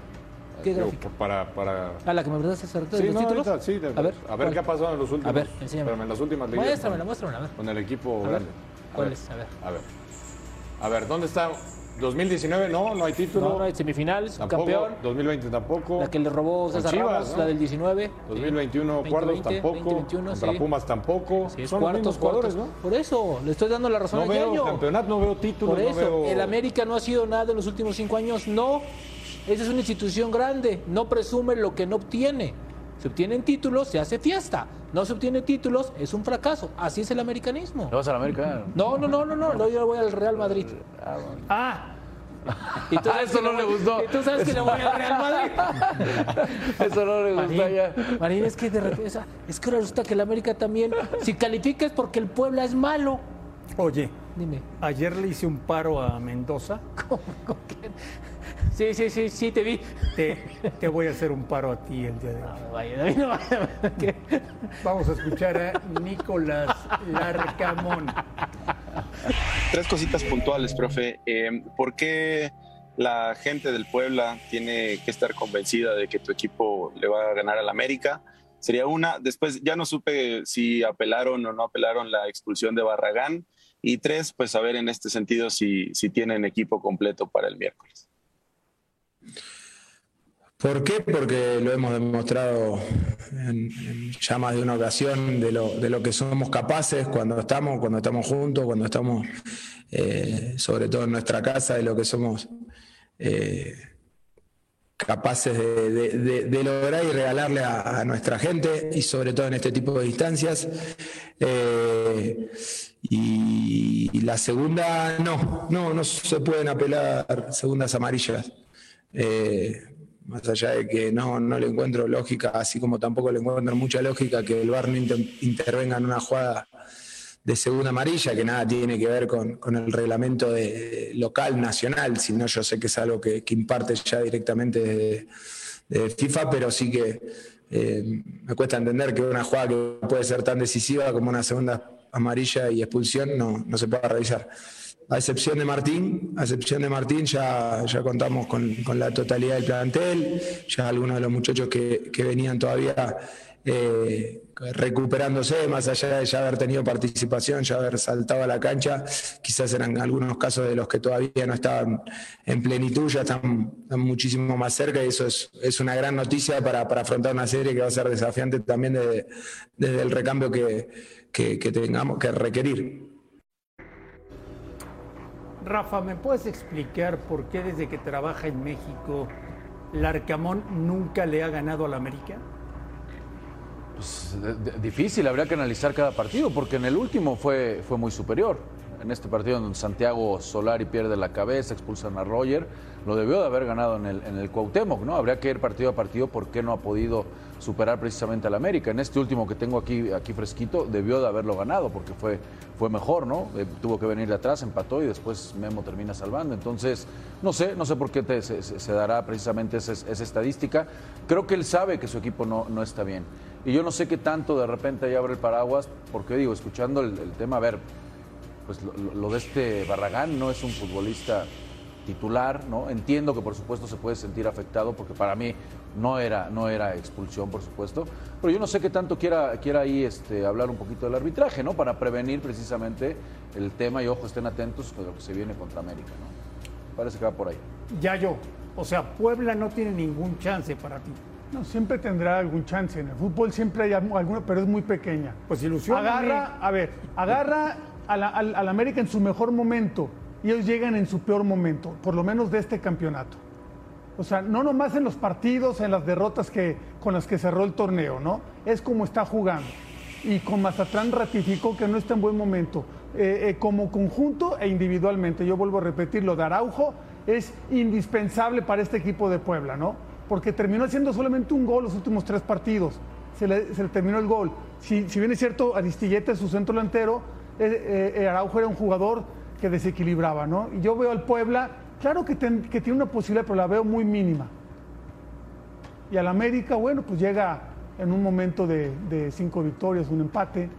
¿Qué Digo, gráfica? Para, para... ¿A la que me mandaste hace rato Sí, los no, títulos? ahorita, sí, de- a ver, a ver ¿cuál? qué ha pasado en los últimos. A ver, enséñame. En las últimas ligas. Muéstramela, muéstramela, a ver. Con el equipo A ver, ¿cuál ver, es? A ver. A ver. A ver, ¿dónde está? 2019 no, no hay título. No, no hay semifinales, tampoco. campeón. 2020 tampoco. La que le robó César Chivas, Ramos, ¿no? la del 19. 2021 2020, cuartos tampoco. 2021, contra sí. Pumas tampoco. Sí, Son los cuartos, cuartos. ¿no? Por eso, le estoy dando la razón No a veo campeonato, no veo títulos, Por no eso, veo- el América no ha sido nada en los últimos cinco años, no. Esa es una institución grande, no presume lo que no obtiene. Se obtienen títulos, se hace fiesta. No se obtiene títulos, es un fracaso. Así es el americanismo. ¿Le vas a la América? No, no, no, no, no, no, yo voy al Real Madrid. Ah, Y tú sabes Eso que no le gustó. y tú sabes que le voy al Real Madrid. Eso no le gusta Marín, ya. Marín, es que de repente, o sea, es que ahora resulta que el América también, si califica es porque el Puebla es malo. oye, Dime. ayer le hice un paro a Mendoza. Sí, sí, sí, sí, te vi. Te, te voy a hacer un paro a ti el día de hoy. Vaya, David, no vaya. Vamos a escuchar a Nicolás Larcamón. Tres cositas puntuales, profe. Eh, ¿Por qué la gente del Puebla tiene que estar convencida de que tu equipo le va a ganar al América? Sería una. Después ya no supe si apelaron o no apelaron la expulsión de Barragán. Y tres, pues saber en este sentido si, si tienen equipo completo para el miércoles. ¿Por qué? Porque lo hemos demostrado en, ya más de una ocasión de lo, de lo que somos capaces cuando estamos, cuando estamos juntos, cuando estamos eh, sobre todo en nuestra casa, de lo que somos eh, capaces de, lograr y regalarle a, nuestra gente y sobre todo en este tipo de instancias. Eh, y, y la segunda, no, no, no se pueden apelar segundas amarillas. Eh, más allá de que no, no le encuentro lógica, así como tampoco le encuentro mucha lógica que el VAR no inter- intervenga en una jugada de segunda amarilla, que nada tiene que ver con, con el reglamento de, local, nacional, sino yo sé que es algo que, que imparte ya directamente de, FIFA, pero sí que eh, me cuesta entender que una jugada que puede ser tan decisiva como una segunda amarilla y expulsión no, no se pueda realizar. A excepción de Martín, a excepción de Martín ya, ya contamos con, con la totalidad del plantel, ya algunos de los muchachos que, que venían todavía eh, recuperándose, más allá de ya haber tenido participación, ya haber saltado a la cancha, quizás eran algunos casos de los que todavía no estaban en plenitud, ya están, muchísimo más cerca y eso es, es una gran noticia para, para afrontar una serie que va a ser desafiante también desde, desde el recambio que- que tengamos que requerir. Rafa, ¿me puedes explicar por qué desde que trabaja en México, Larcamón nunca le ha ganado al América? Pues, de- difícil, habría que analizar cada partido, porque en el último fue, fue muy superior. En este partido en donde Santiago Solari pierde la cabeza, expulsan a Roger, lo debió de haber ganado en el, en el Cuauhtémoc, ¿no? Habría que ir partido a partido por qué no ha podido superar precisamente al América. En este último que tengo aquí, aquí fresquito, debió de haberlo ganado, porque fue, fue mejor, ¿no? Eh, tuvo que venir de atrás, empató y después Memo termina salvando. Entonces, no sé, no sé por qué se, dará precisamente esa, estadística. Creo que él sabe que su equipo no, no está bien. Y yo no sé qué tanto de repente ahí abre el paraguas, porque digo, escuchando el, el tema, a ver, pues lo, lo- lo de este Barragán no es un futbolista titular, ¿no? Entiendo que por supuesto se puede sentir afectado porque para mí no era, no era expulsión, por supuesto, pero yo no sé qué tanto quiera, quiera ahí este, hablar un poquito del arbitraje, ¿no? Para prevenir precisamente el tema y ojo, estén atentos con lo que se viene contra América, ¿no? Parece que va por ahí. Ya yo. O sea, Puebla no tiene ningún chance para ti. No, siempre tendrá algún chance. En el fútbol siempre hay alguna, pero es muy pequeña. Pues ilusión. Agarra, a ver, agarra a la- al, al América en su mejor momento y ellos llegan en su peor momento, por lo menos de este campeonato. O sea, no nomás en los partidos, en las derrotas que, con las que cerró el torneo, ¿no? Es como está jugando. Y con Mazatlán ratificó que no está en buen momento, eh, eh, como conjunto e individualmente. Yo vuelvo a repetir, lo de Araujo es indispensable para este equipo de Puebla, ¿no? Porque terminó haciendo solamente un gol los últimos tres partidos. Se le, se le terminó el gol. Si, si bien es cierto, Aristilleta es su centro delantero, eh, eh, Araujo era un jugador que desequilibraba, ¿no? Y yo veo al Puebla, claro que, ten- que tiene una posibilidad, pero la veo muy mínima. Y al América, bueno, pues llega en un momento de, de cinco victorias, un empate,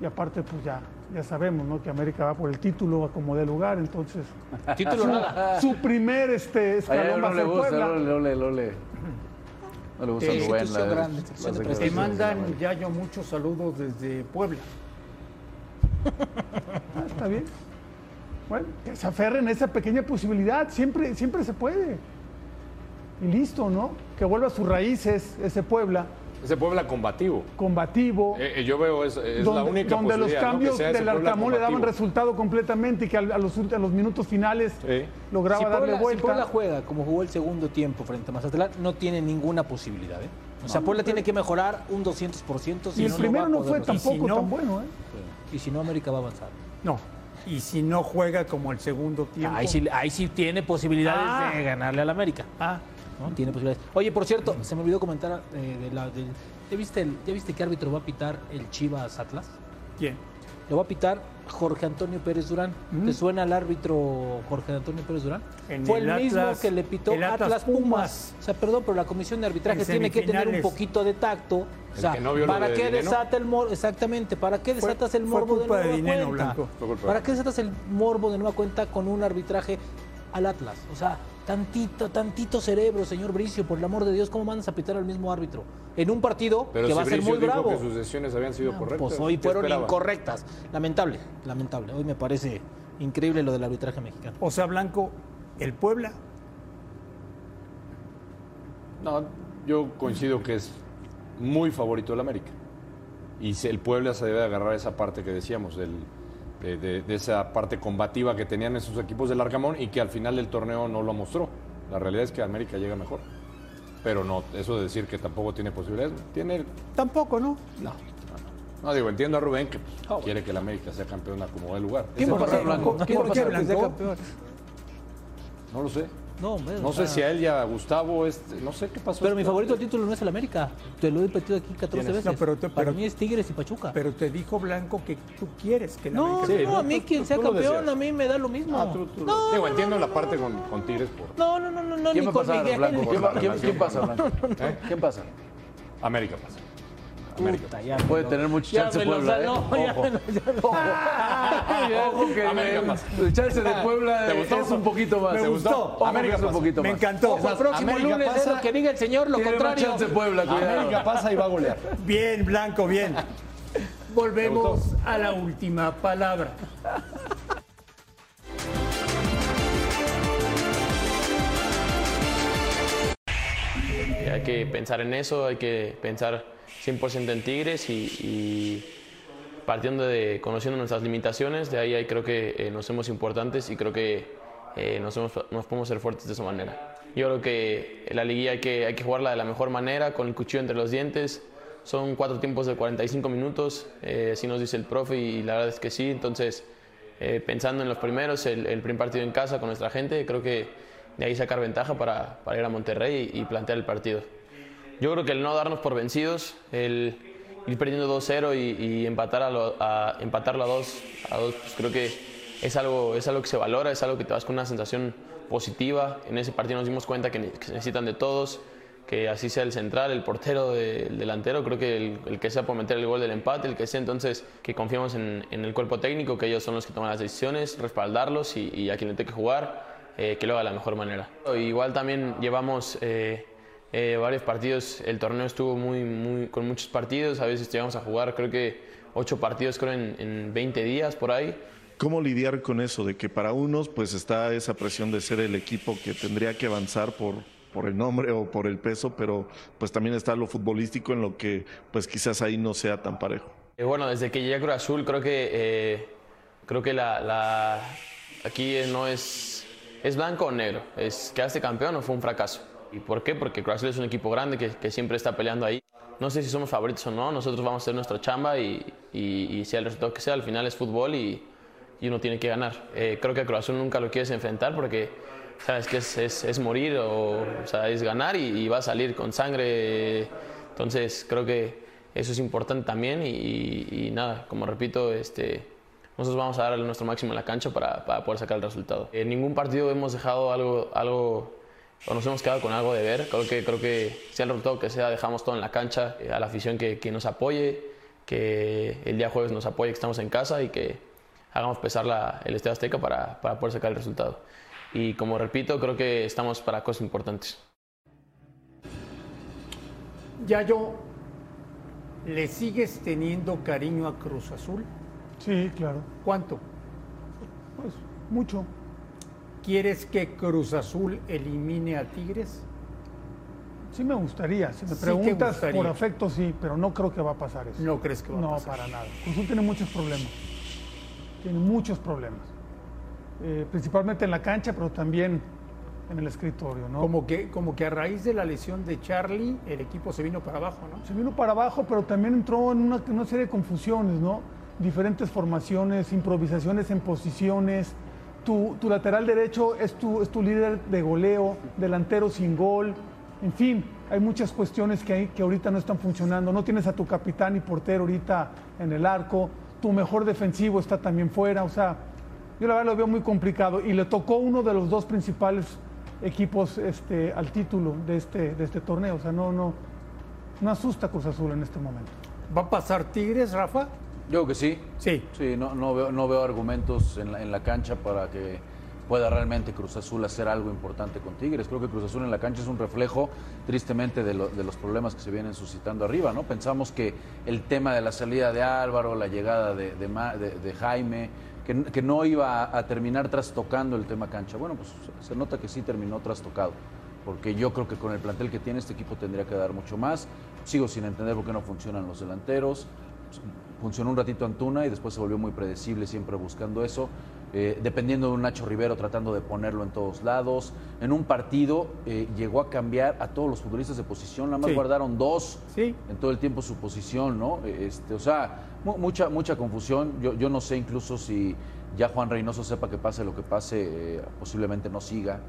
y aparte, pues ya, ya sabemos, ¿no? Que América va por el título, a como dé lugar, entonces. Título su, nada. su primer este, A escalón va no a le ser gusta, Puebla. no, le- no le- no le- no le gusta Eh, de Te de mandan ya yo muchos saludos desde Puebla. Ah, está bien. Bueno, que se aferren a esa pequeña posibilidad, siempre, siempre se puede. Y listo, ¿no? Que vuelva a sus raíces ese Puebla, Ese Puebla combativo. combativo. Eh, eh, yo veo, es, es la donde, única donde los ¿no? cambios ese del Arcamón le daban resultado completamente y que a, a los, a los minutos finales lograba si darle Puebla, si vuelta. Puebla juega como jugó el segundo tiempo frente a Mazatlán, no tiene ninguna posibilidad. ¿eh? O sea, Puebla tiene que mejorar un 200%. Si y el no, primero no, no, fue tampoco resultar. tan bueno, ¿eh? Y si no, América va a avanzar. No. Y si no juega como el segundo tiempo. Ahí sí, ahí sí tiene posibilidades Ah. de ganarle al América. Ah. ¿no? Tiene posibilidades. Oye, por cierto, se me olvidó comentar eh, de la, ¿ya, viste el- ¿Ya viste qué árbitro va a pitar el Chivas Atlas? ¿Quién? Lo va a pitar Jorge Antonio Pérez Durán. ¿Te suena el árbitro Jorge Antonio Pérez Durán? En Fue el, el mismo Atlas- que le pitó Atlas, Atlas Pumas. Pumas. O sea, perdón, pero la comisión de arbitraje En tiene que tener un poquito de tacto. O sea, que no vio lo ¿para de qué desata el morbo? Exactamente, ¿para qué Fue- desatas el morbo de culpa de nueva cuenta? Blanco. Fue culpa de- ¿Para qué desatas el morbo de nueva cuenta con un arbitraje al Atlas? O sea, tantito, tantito cerebro, señor Bricio, por el amor de Dios, ¿cómo mandas a pitar al mismo árbitro? En un partido Pero que si va a ser Bricio muy dijo bravo. que sus decisiones habían sido Ah, correctas. Pues hoy ¿qué fueron esperaba? incorrectas. Lamentable, lamentable. Hoy me parece increíble lo del arbitraje mexicano. O sea, Blanco, el Puebla. No, yo coincido que es muy favorito el América. Y el Puebla se debe de agarrar esa parte que decíamos, del- de, de- de esa parte combativa que tenían esos equipos del Arcamón y que al final del torneo no lo mostró. La realidad es que América llega mejor. Pero no, eso de decir que tampoco tiene posibilidades, tiene... Tampoco, ¿no? No, no digo, entiendo a Rubén que pues, quiere que el América sea campeón a como dé lugar. ¿Quién va a no pasar, es Blanco? ¿Quién va a pasar que sea campeón? No lo sé. No, hombre, No o sé sea, si a él y a Gustavo, este, no sé qué pasó. Pero mi favorito título no es el América. Te lo he repetido aquí 14 ¿Quién es? veces. No, pero te- Para pero- mí es Tigres y Pachuca. Pero te dijo Blanco que tú quieres que el no, América no, a mí tú- quien tú- sea tú campeón, a mí me da lo mismo. Ah, tú- tú- no, digo, no, entiendo no, la parte con, con Tigres por... no, no, no, no, no, ¿Quién ni con Miguel. Quién pasa, Blanco? ¿Eh? ¿Quién pasa? América pasa. Puta, ya me Puede lo- tener mucho ya chance me lo Puebla, ¿eh? sanó, ya Ojo. me lo- ya lo- Ojo que América el- chance de Puebla ¿Te gustó? es un poquito más. Me ¿Te gustó. Ojo, América es un poquito Me más. encantó. Ojo, el próximo América lunes es pasa. lo que diga el señor, lo contrario. chance Puebla. América pasa y va a golear. Bien, Blanco, bien. Volvemos a la última palabra. Y hay que pensar en eso, hay que pensar 100% en Tigres y, partiendo de conociendo nuestras limitaciones, de ahí, creo que eh, nos somos importantes y creo que eh, nos, hemos- nos podemos ser fuertes de esa manera. Yo creo que la liguilla hay que, hay que jugarla de la mejor manera, con el cuchillo entre los dientes, son cuatro tiempos de 45 minutos, eh, así nos dice el profe y la verdad es que sí, entonces eh, pensando en los primeros, el, primer partido en casa con nuestra gente, creo que de ahí sacar ventaja para, para ir a Monterrey y, plantear el partido. Yo creo que el no darnos por vencidos, el ir perdiendo 2-0 y, y, empatar a, lo, a empatarlo a 2, a dos, pues creo que es algo, es algo que se valora, es algo que te vas con una sensación positiva. En ese partido nos dimos cuenta que, se necesitan de todos, que así sea el central, el portero, el delantero, creo que el, el, que sea por meter el gol del empate, el que sea entonces que confiamos en, en, el cuerpo técnico, que ellos son los que toman las decisiones, respaldarlos y, y a quien le tenga que jugar, eh, que lo haga de la mejor manera. Igual también llevamos eh, eh, varios partidos, el torneo estuvo muy, muy, con muchos partidos, a veces llegamos a jugar creo que ocho partidos creo en, en 20 días por ahí. ¿Cómo lidiar con eso? De que para unos pues está esa presión de ser el equipo que tendría que avanzar por, por el nombre o por el peso, pero pues también está lo futbolístico en lo que pues quizás ahí no sea tan parejo. Eh, bueno, desde que llegué a Cruz Azul creo que eh, creo que la, la, aquí no es es blanco o negro, es quedaste campeón o fue un fracaso. ¿Y por qué? Porque Cruz es un equipo grande que, que, siempre está peleando ahí. No sé si somos favoritos o no, nosotros vamos a hacer nuestra chamba y, y, y sea el resultado que sea, al final es fútbol y, y uno tiene que ganar. Eh, creo que a Cruz nunca lo quieres enfrentar porque sabes que es, es, es morir o, o, sea, es ganar y, va a salir con sangre. Entonces creo que eso es importante también y nada, como repito, este, nosotros vamos a dar nuestro máximo en la cancha para, para poder sacar el resultado. En ningún partido hemos dejado algo, algo o nos hemos quedado con algo de ver. Creo que, creo que sea el resultado que sea, dejamos todo en la cancha, a la afición que, que nos apoye, que el día jueves nos apoye, que estamos en casa y que hagamos pesar la, el Estadio Azteca para, para poder sacar el resultado. Y como repito, creo que estamos para cosas importantes. Ya yo, ¿le sigues teniendo cariño a Cruz Azul? Sí, claro. ¿Cuánto? Pues mucho. ¿Quieres que Cruz Azul elimine a Tigres? Sí me gustaría. Si me sí preguntas por afecto, sí, pero no creo que va a pasar eso. ¿No crees que va no, a pasar? No, para nada. Cruz Azul tiene muchos problemas. Tiene muchos problemas. Eh, principalmente en la cancha, pero también en el escritorio, ¿no? Como que, como que a raíz de la lesión de Charlie, el equipo se vino para abajo, ¿no? Se vino para abajo, pero también entró en una, una serie de confusiones, ¿no? Diferentes formaciones, improvisaciones en posiciones. Tu, tu, lateral derecho es tu, es tu líder de goleo, delantero sin gol. En fin, hay muchas cuestiones que, hay, que ahorita no están funcionando. No tienes a tu capitán y portero ahorita en el arco. Tu mejor defensivo está también fuera. O sea, yo la verdad lo veo muy complicado. Y le tocó uno de los dos principales equipos este, al título de este, de este torneo. O sea, no, no, no asusta Cruz Azul en este momento. ¿Va a pasar Tigres, Rafa? Yo creo que sí. Sí. Sí, no, no, veo, no veo argumentos en la, en la cancha para que pueda realmente Cruz Azul hacer algo importante con Tigres. Creo que Cruz Azul en la cancha es un reflejo, tristemente, de, lo, de, los problemas que se vienen suscitando arriba. ¿no? Pensamos que el tema de la salida de Álvaro, la llegada de, de, de Jaime, que, que, no iba a, a, terminar trastocando el tema cancha. Bueno, pues se nota que sí terminó trastocado, porque yo creo que con el plantel que tiene este equipo tendría que dar mucho más. Sigo sin entender por qué no funcionan los delanteros. Funcionó un ratito Antuna y después se volvió muy predecible, siempre buscando eso. Eh, dependiendo de un Nacho Rivero tratando de ponerlo en todos lados. En un partido eh, llegó a cambiar a todos los futbolistas de posición, nada más sí. guardaron dos sí. en todo el tiempo su posición, ¿no? Este, o sea, mucha, mucha confusión. Yo, yo no sé incluso si ya Juan Reynoso sepa que pase lo que pase, eh, posiblemente no siga.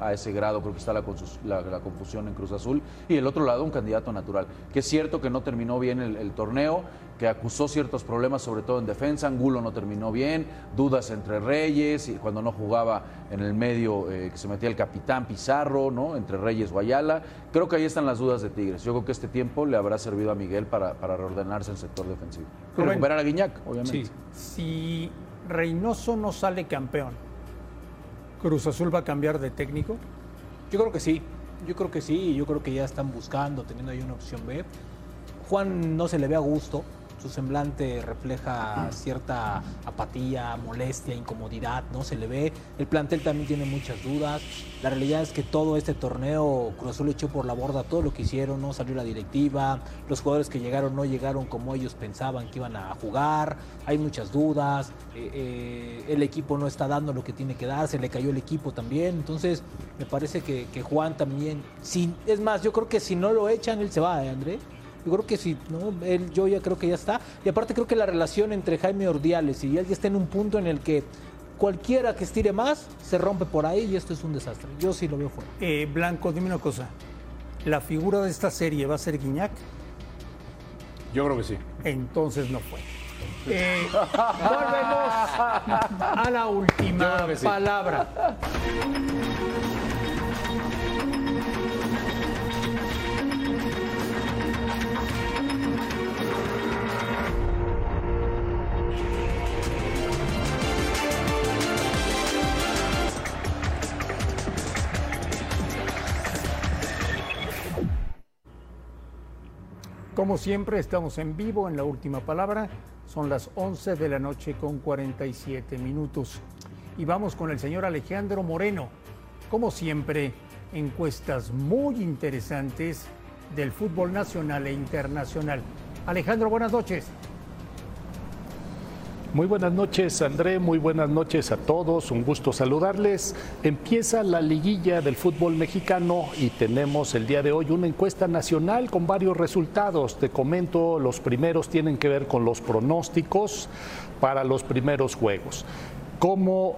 A ese grado creo que está la, la, la, confusión en Cruz Azul. Y el otro lado, un candidato natural. Que es cierto que no terminó bien el, el torneo, que acusó ciertos problemas, sobre todo en defensa. Angulo no terminó bien, dudas entre Reyes, y cuando no jugaba en el medio, eh, que se metía el capitán Pizarro, ¿no? Entre Reyes o Ayala. Creo que ahí están las dudas de Tigres. Yo creo que este tiempo le habrá servido a Miguel para, para reordenarse el sector defensivo. Recuperar a Guiñac, obviamente. Sí. Si Reynoso no sale campeón, ¿Cruz Azul va a cambiar de técnico? Yo creo que sí. Yo creo que sí. Yo creo que ya están buscando, teniendo ahí una opción B. Juan no se le ve a gusto su semblante refleja cierta apatía, molestia, incomodidad, ¿no? Se le ve. El plantel también tiene muchas dudas. La realidad es que todo este torneo Cruz echó por la borda todo lo que hicieron, no salió la directiva, los jugadores que llegaron no llegaron como ellos pensaban que iban a jugar, hay muchas dudas, eh, eh, el equipo no está dando lo que tiene que dar, se le cayó el equipo también, entonces me parece que, Juan también, es más, yo creo que si no lo echan, él se va, ¿eh, André? Yo creo que sí, ¿no? Él, yo ya creo que ya está. Y aparte creo que la relación entre Jaime Ordiales y él ya está en un punto en el que cualquiera que estire más se rompe por ahí y esto es un desastre. Yo sí lo veo fuera. Eh, Blanco, dime una cosa. ¿La figura de esta serie va a ser Guiñac? Yo creo que sí. Entonces no fue. Eh, volvemos a la última sí. palabra. Como siempre, estamos en vivo en la última palabra. Son las 11 de la noche con 47 minutos. Y vamos con el señor Alejandro Moreno. Como siempre, encuestas muy interesantes del fútbol nacional e internacional. Alejandro, buenas noches. Muy buenas noches, André. Muy buenas noches a todos. Un gusto saludarles. Empieza la liguilla del fútbol mexicano y tenemos el día de hoy una encuesta nacional con varios resultados. Te comento, los primeros tienen que ver con los pronósticos para los primeros juegos. ¿Cómo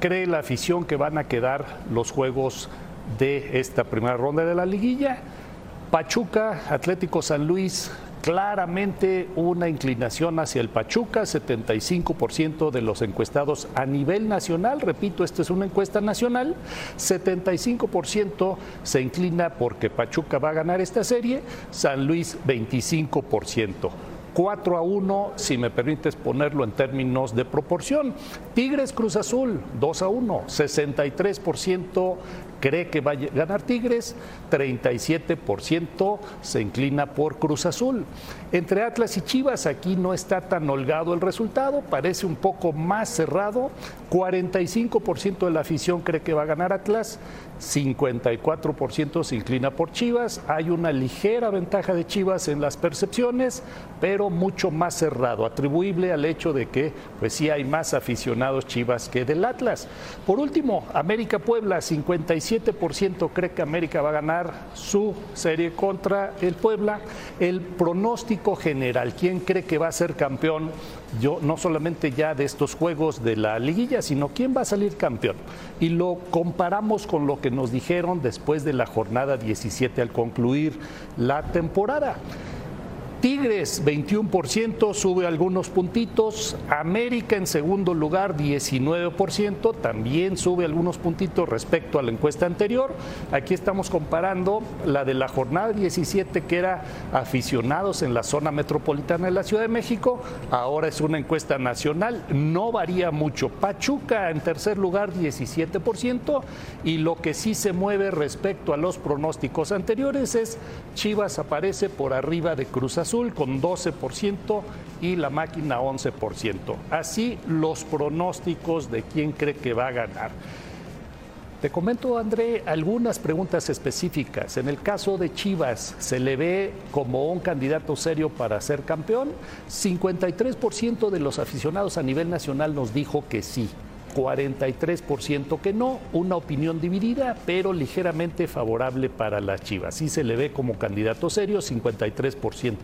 cree la afición que van a quedar los juegos de esta primera ronda de la liguilla? Pachuca, Atlético San Luis, claramente una inclinación hacia el Pachuca, 75% de los encuestados a nivel nacional, repito, esta es una encuesta nacional, 75% se inclina porque Pachuca va a ganar esta serie, San Luis 25%. 4 a 1, si me permites ponerlo en términos de proporción. Tigres Cruz Azul, 2 a 1, 63% cree que va a ganar Tigres, 37% se inclina por Cruz Azul. Entre Atlas y Chivas aquí no está tan holgado el resultado, parece un poco más cerrado, 45% de la afición cree que va a ganar Atlas, 54% se inclina por Chivas, hay una ligera ventaja de Chivas en las percepciones, pero mucho más cerrado, atribuible al hecho de que pues sí hay más aficionados Chivas que del Atlas. Por último, América Puebla, 57% cree que América va a ganar su serie contra el Puebla. El pronóstico general, ¿quién cree que va a ser campeón? Yo no solamente ya de estos juegos de la liguilla, sino quién va a salir campeón. Y lo comparamos con lo que nos dijeron después de la jornada 17 al concluir la temporada. Tigres 21%, sube algunos puntitos. América en segundo lugar 19%, también sube algunos puntitos respecto a la encuesta anterior. Aquí estamos comparando la de la jornada 17 que era aficionados en la zona metropolitana de la Ciudad de México. Ahora es una encuesta nacional, no varía mucho. Pachuca en tercer lugar 17% y lo que sí se mueve respecto a los pronósticos anteriores es Chivas aparece por arriba de Cruz Azul con 12% y la máquina 11%. Así los pronósticos de quién cree que va a ganar. Te comento, André, algunas preguntas específicas. En el caso de Chivas, ¿se le ve como un candidato serio para ser campeón? 53% de los aficionados a nivel nacional nos dijo que sí. 43% que no, una opinión dividida, pero ligeramente favorable para las Chivas. Sí se le ve como candidato serio, 53%.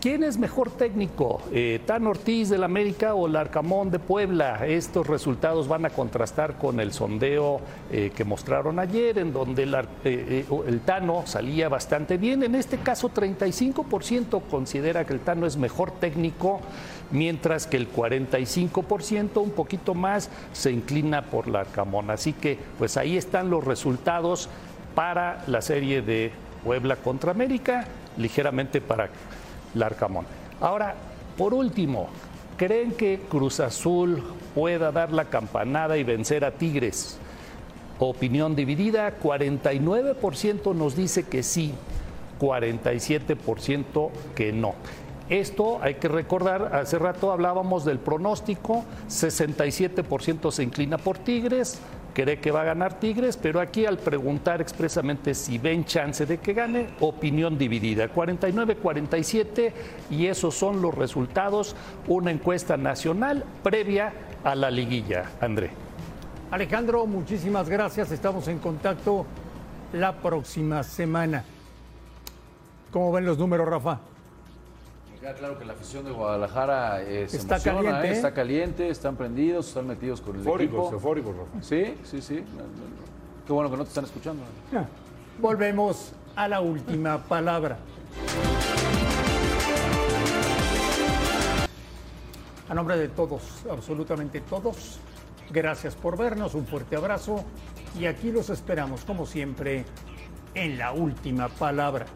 ¿Quién es mejor técnico? Eh, ¿Tan Ortiz del América o Larcamón de Puebla? Estos resultados van a contrastar con el sondeo eh, que mostraron ayer, en donde el, eh, el, Tano salía bastante bien. En este caso, 35% considera que el Tano es mejor técnico, mientras que el 45%, un poquito más, se inclina por Larcamón. Así que, pues ahí están los resultados para la serie de Puebla contra América, ligeramente para Larcamón. Ahora, por último, ¿creen que Cruz Azul pueda dar la campanada y vencer a Tigres? Opinión dividida, 49% nos dice que sí, 47% que no. Esto hay que recordar, hace rato hablábamos del pronóstico, 67% se inclina por Tigres, cree que va a ganar Tigres, pero aquí al preguntar expresamente si ven chance de que gane, opinión dividida, 49-47 y esos son los resultados, una encuesta nacional previa a la liguilla. André. Alejandro, muchísimas gracias, estamos en contacto la próxima semana. ¿Cómo ven los números, Rafa? Queda claro que la afición de Guadalajara eh, se Está emociona, caliente, ¿eh? ¿eh? está caliente, están prendidos, están metidos con el Eufóricos, equipo. eufóricos, Rafa. Sí, sí, sí. Qué bueno que no te están escuchando. Volvemos a la última palabra. A nombre de todos, absolutamente todos, gracias por vernos, un fuerte abrazo y aquí los esperamos como siempre en la última palabra.